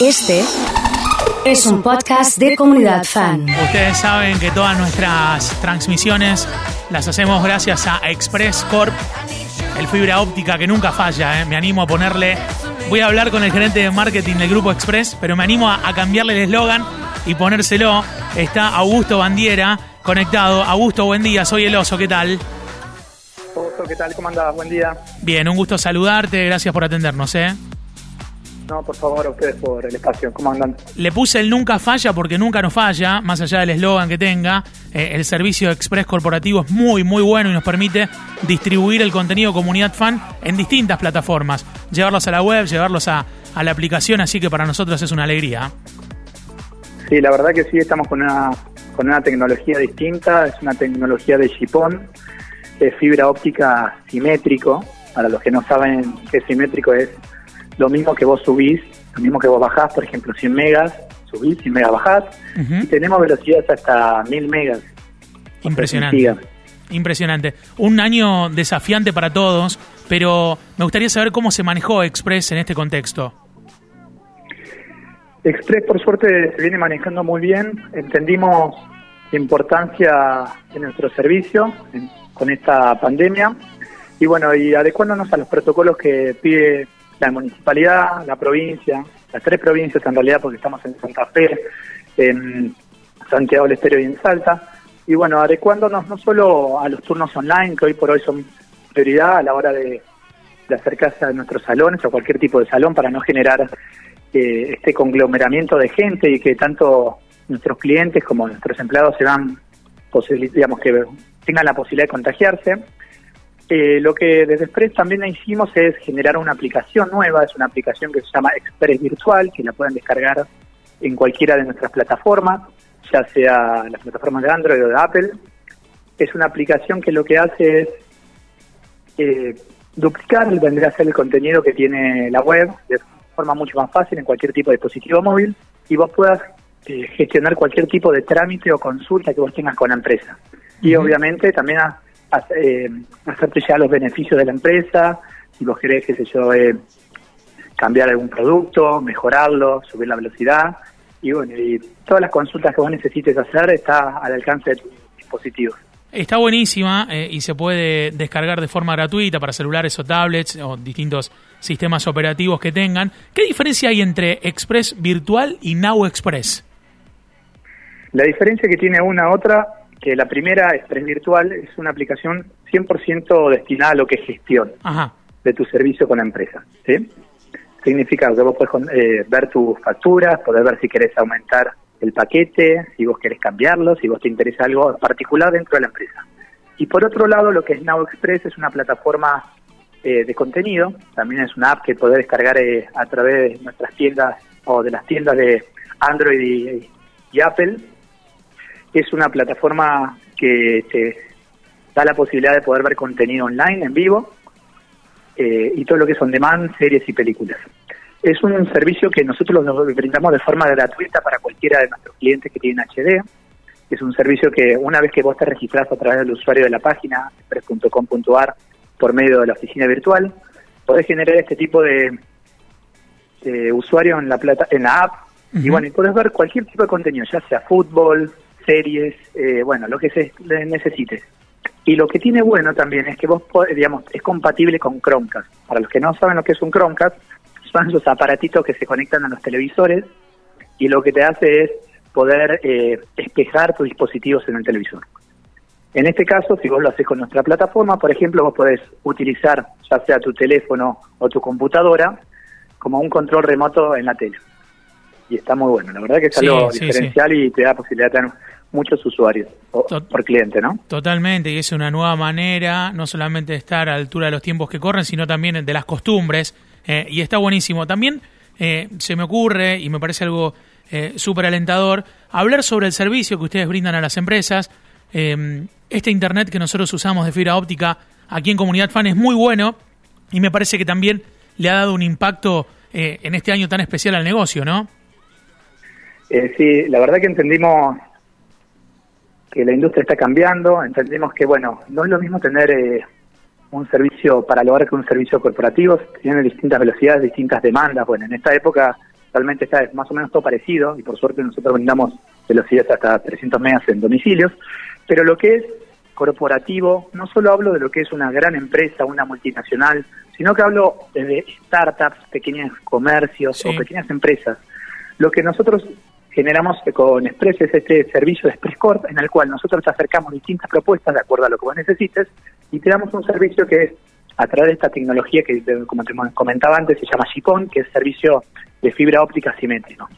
Este es un podcast de comunidad fan. Ustedes saben que todas nuestras transmisiones las hacemos gracias a Express Corp, el fibra óptica que nunca falla. ¿eh? Me animo a ponerle. Voy a hablar con el gerente de marketing del grupo Express, pero me animo a, a cambiarle el eslogan y ponérselo. Está Augusto Bandiera conectado. Augusto, buen día. Soy el oso. ¿Qué tal? Augusto, ¿qué tal? ¿Cómo andás? Buen día. Bien, un gusto saludarte. Gracias por atendernos. ¿eh? No, por favor, a ustedes por el espacio. ¿Cómo andan? Le puse el nunca falla porque nunca nos falla, más allá del eslogan que tenga. Eh, el servicio Express Corporativo es muy, muy bueno y nos permite distribuir el contenido Comunidad Fan en distintas plataformas. Llevarlos a la web, llevarlos a, a la aplicación, así que para nosotros es una alegría. Sí, la verdad que sí, estamos con una, con una tecnología distinta. Es una tecnología de chipón, de fibra óptica simétrico. Para los que no saben qué simétrico es, lo mismo que vos subís, lo mismo que vos bajás, por ejemplo, 100 megas, subís, 100 megas bajás, y tenemos velocidades hasta 1000 megas. Impresionante. Impresionante. Un año desafiante para todos, pero me gustaría saber cómo se manejó Express en este contexto. Express, por suerte, se viene manejando muy bien. Entendimos la importancia de nuestro servicio en- con esta pandemia y bueno, y adecuándonos a los protocolos que pide la municipalidad, la provincia, las tres provincias en realidad, porque estamos en Santa Fe, en Santiago del Estero y en Salta. Y bueno, adecuándonos no solo a los turnos online, que hoy por hoy son prioridad a la hora de, acercarse a nuestros salones o cualquier tipo de salón para no generar eh, este conglomeramiento de gente y que tanto nuestros clientes como nuestros empleados se van, digamos, que tengan la posibilidad de contagiarse. Eh, lo que desde Express también hicimos es generar una aplicación nueva, es una aplicación que se llama Express Virtual, que la pueden descargar en cualquiera de nuestras plataformas, ya sea las plataformas de Android o de Apple. Es una aplicación que lo que hace es eh, duplicar, vendría a ser el contenido que tiene la web de forma mucho más fácil en cualquier tipo de dispositivo móvil y vos puedas eh, gestionar cualquier tipo de trámite o consulta que vos tengas con la empresa. Y obviamente también a- eh, hacerte ya los beneficios de la empresa, si vos querés, qué sé yo, eh, cambiar algún producto, mejorarlo, subir la velocidad. Y bueno, y todas las consultas que vos necesites hacer está al alcance de tu dispositivo. Está buenísima eh, y se puede descargar de forma gratuita para celulares o tablets o distintos sistemas operativos que tengan. ¿Qué diferencia hay entre Express Virtual y Now Express? La diferencia que tiene una a otra, que la primera, Express Virtual, es una aplicación 100% destinada a lo que es gestión Ajá. de tu servicio con la empresa. ¿sí? Significa que vos podés eh, ver tus facturas, poder ver si querés aumentar el paquete, si vos querés cambiarlo, si vos te interesa algo particular dentro de la empresa. Y por otro lado, lo que es Now Express es una plataforma eh, de contenido, también es una app que podés descargar eh, a través de nuestras tiendas o de las tiendas de Android y, y Apple. Es una plataforma que te da la posibilidad de poder ver contenido online en vivo eh, y todo lo que son demand, series y películas. Es un servicio que nosotros lo brindamos de forma gratuita para cualquiera de nuestros clientes que tienen HD. Es un servicio que una vez que vos te registrás a través del usuario de la página, express.com.ar, por medio de la oficina virtual, podés generar este tipo de, de usuario en la plata, en la app y bueno, y podés ver cualquier tipo de contenido, ya sea fútbol, series, eh, bueno, lo que se le necesites. Y lo que tiene bueno también es que vos, digamos, es compatible con Chromecast. Para los que no saben lo que es un Chromecast, son esos aparatitos que se conectan a los televisores y lo que te hace es poder eh, espejar tus dispositivos en el televisor. En este caso, si vos lo haces con nuestra plataforma, por ejemplo, vos podés utilizar ya sea tu teléfono o tu computadora como un control remoto en la tele. Y está muy bueno, la verdad que es Sí, algo sí, diferencial y te da posibilidad de tener muchos usuarios o- por cliente, ¿no? Totalmente, y es una nueva manera no solamente de estar a la altura de los tiempos que corren, sino también de las costumbres, eh, y está buenísimo. También eh, se me ocurre, y me parece algo eh, súper alentador, hablar sobre el servicio que ustedes brindan a las empresas. Eh, este Internet que nosotros usamos de fibra óptica aquí en Comunidad Fan es muy bueno, y me parece que también le ha dado un impacto eh, en este año tan especial al negocio, ¿no? Eh, sí, la verdad que entendimos que la industria está cambiando, entendemos que, bueno, no es lo mismo tener eh, un servicio para el hogar que un servicio corporativo, tienen distintas velocidades, distintas demandas. Bueno, en esta época realmente está es más o menos todo parecido y por suerte nosotros brindamos velocidades hasta 300 megas en domicilios, pero lo que es corporativo, no solo hablo de lo que es una gran empresa, una multinacional, sino que hablo de startups, pequeños comercios o pequeñas empresas. Lo que nosotros generamos con Express es este servicio de Express Corp, en el cual nosotros te acercamos distintas propuestas de acuerdo a lo que vos necesites y te damos un servicio que es a través de esta tecnología que, como te comentaba antes, se llama Chipón, que es servicio de fibra óptica simétrico.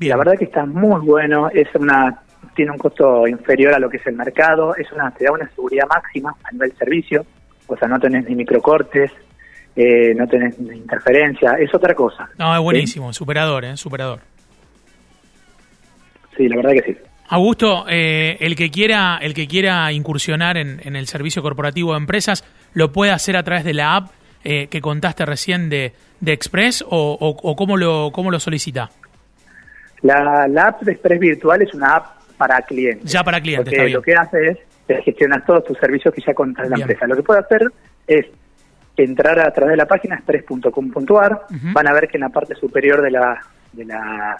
La verdad que está muy bueno, es una tiene un costo inferior a lo que es el mercado, es una te da una seguridad máxima a nivel servicio, o sea, no tenés ni microcortes, eh, no tenés ni interferencia, es otra cosa. No, es buenísimo, superador, ¿eh? Superador. Sí, la verdad que sí. Augusto, eh, el que quiera el que quiera incursionar en, el servicio corporativo de empresas, ¿lo puede hacer a través de la app eh, que contaste recién de, de Express o, o, cómo, lo, cómo lo solicita? La, la, app de Express Virtual es una app para clientes. Ya para clientes, porque lo que hace es, gestionar todos tus servicios que ya contas la empresa. Lo que puede hacer es entrar a través de la página express.com.ar, van a ver que en la parte superior de la, de la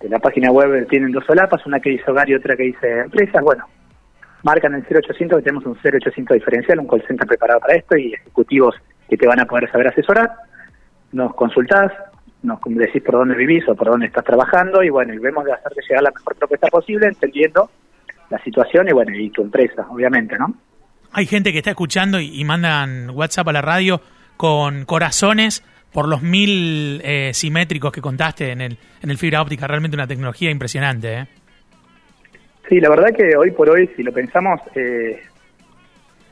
de la página web tienen dos solapas, una que dice hogar y otra que dice empresas. Bueno, marcan el 0800 que tenemos un 0800 diferencial, un call center preparado para esto y ejecutivos que te van a poder saber asesorar. Nos consultás, nos decís por dónde vivís o por dónde estás trabajando y bueno, y vemos de hacerte llegar la mejor propuesta posible entendiendo la situación y bueno, y tu empresa, obviamente, ¿no? Hay gente que está escuchando y, mandan WhatsApp a la radio con corazones por los mil eh, simétricos que contaste en el, en el fibra óptica. Realmente una tecnología impresionante, ¿eh? Sí, la verdad que hoy por hoy, si lo pensamos, eh,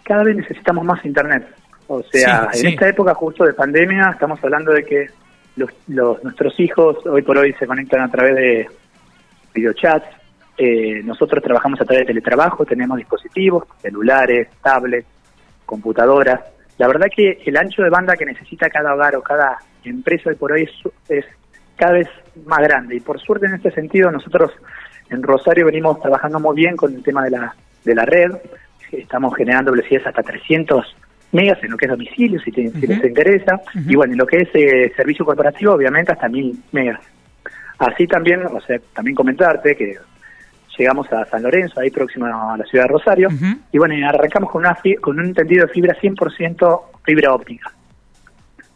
cada vez necesitamos más Internet. O sea, en esta época justo de pandemia, estamos hablando de que los, los, nuestros hijos hoy por hoy se conectan a través de videochats, eh, nosotros trabajamos a través de teletrabajo, tenemos dispositivos, celulares, tablets, computadoras. La verdad que el ancho de banda que necesita cada hogar o cada empresa hoy por hoy es, cada vez más grande. Y por suerte en este sentido nosotros en Rosario venimos trabajando muy bien con el tema de la, de la red. Estamos generando velocidades hasta 300 megas en lo que es domicilio, si, te, les interesa. Y bueno, en lo que es eh, servicio corporativo, obviamente hasta 1000 megas. Así también, o sea, también comentarte que llegamos a San Lorenzo, ahí próximo a la ciudad de Rosario, y bueno, arrancamos con, una, con un entendido de fibra 100% fibra óptica.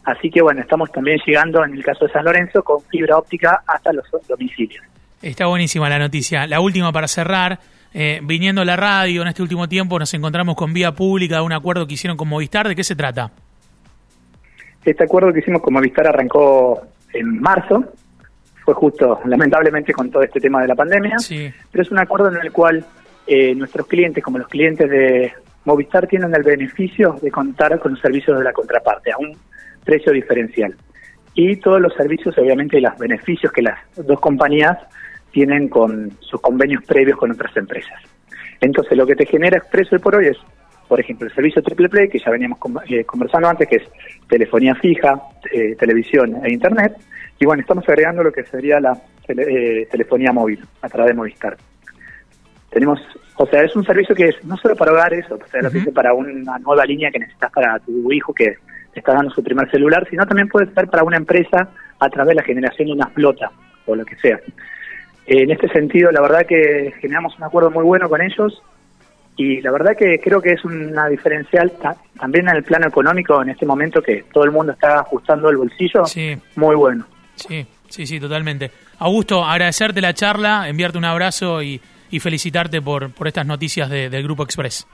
Así que bueno, estamos también llegando en el caso de San Lorenzo con fibra óptica hasta los domicilios. Está buenísima la noticia. La última para cerrar, eh, viniendo a la radio en este último tiempo nos encontramos con vía pública, un acuerdo que hicieron con Movistar, ¿de qué se trata? Este acuerdo que hicimos con Movistar arrancó en marzo, fue justo, lamentablemente, con todo este tema de la pandemia, pero es un acuerdo en el cual eh, nuestros clientes, como los clientes de Movistar, tienen el beneficio de contar con los servicios de la contraparte a un precio diferencial. Y todos los servicios, obviamente, y los beneficios que las dos compañías tienen con sus convenios previos con otras empresas. Entonces, lo que te genera Expreso hoy por hoy es, por ejemplo, el servicio Triple Play, que ya veníamos eh, conversando antes, que es telefonía fija, eh, televisión e Internet, y bueno, estamos agregando lo que sería la eh, telefonía móvil a través de Movistar. Tenemos, o sea, es un servicio que es no solo para hogares, o sea, para una nueva línea que necesitas para tu hijo que está dando su primer celular, sino también puede ser para una empresa a través de la generación de una flota o lo que sea. En este sentido, la verdad que generamos un acuerdo muy bueno con ellos y la verdad que creo que es una diferencial también en el plano económico en este momento que todo el mundo está ajustando el bolsillo, muy bueno. Sí, sí, sí, totalmente. Augusto, agradecerte la charla, enviarte un abrazo y, felicitarte por, por estas noticias del Grupo Express.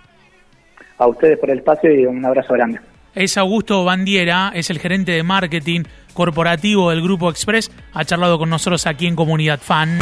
A ustedes por el espacio y un abrazo grande. Es Augusto Bandiera, es el gerente de marketing corporativo del Grupo Express. Ha charlado con nosotros aquí en Comunidad Fan.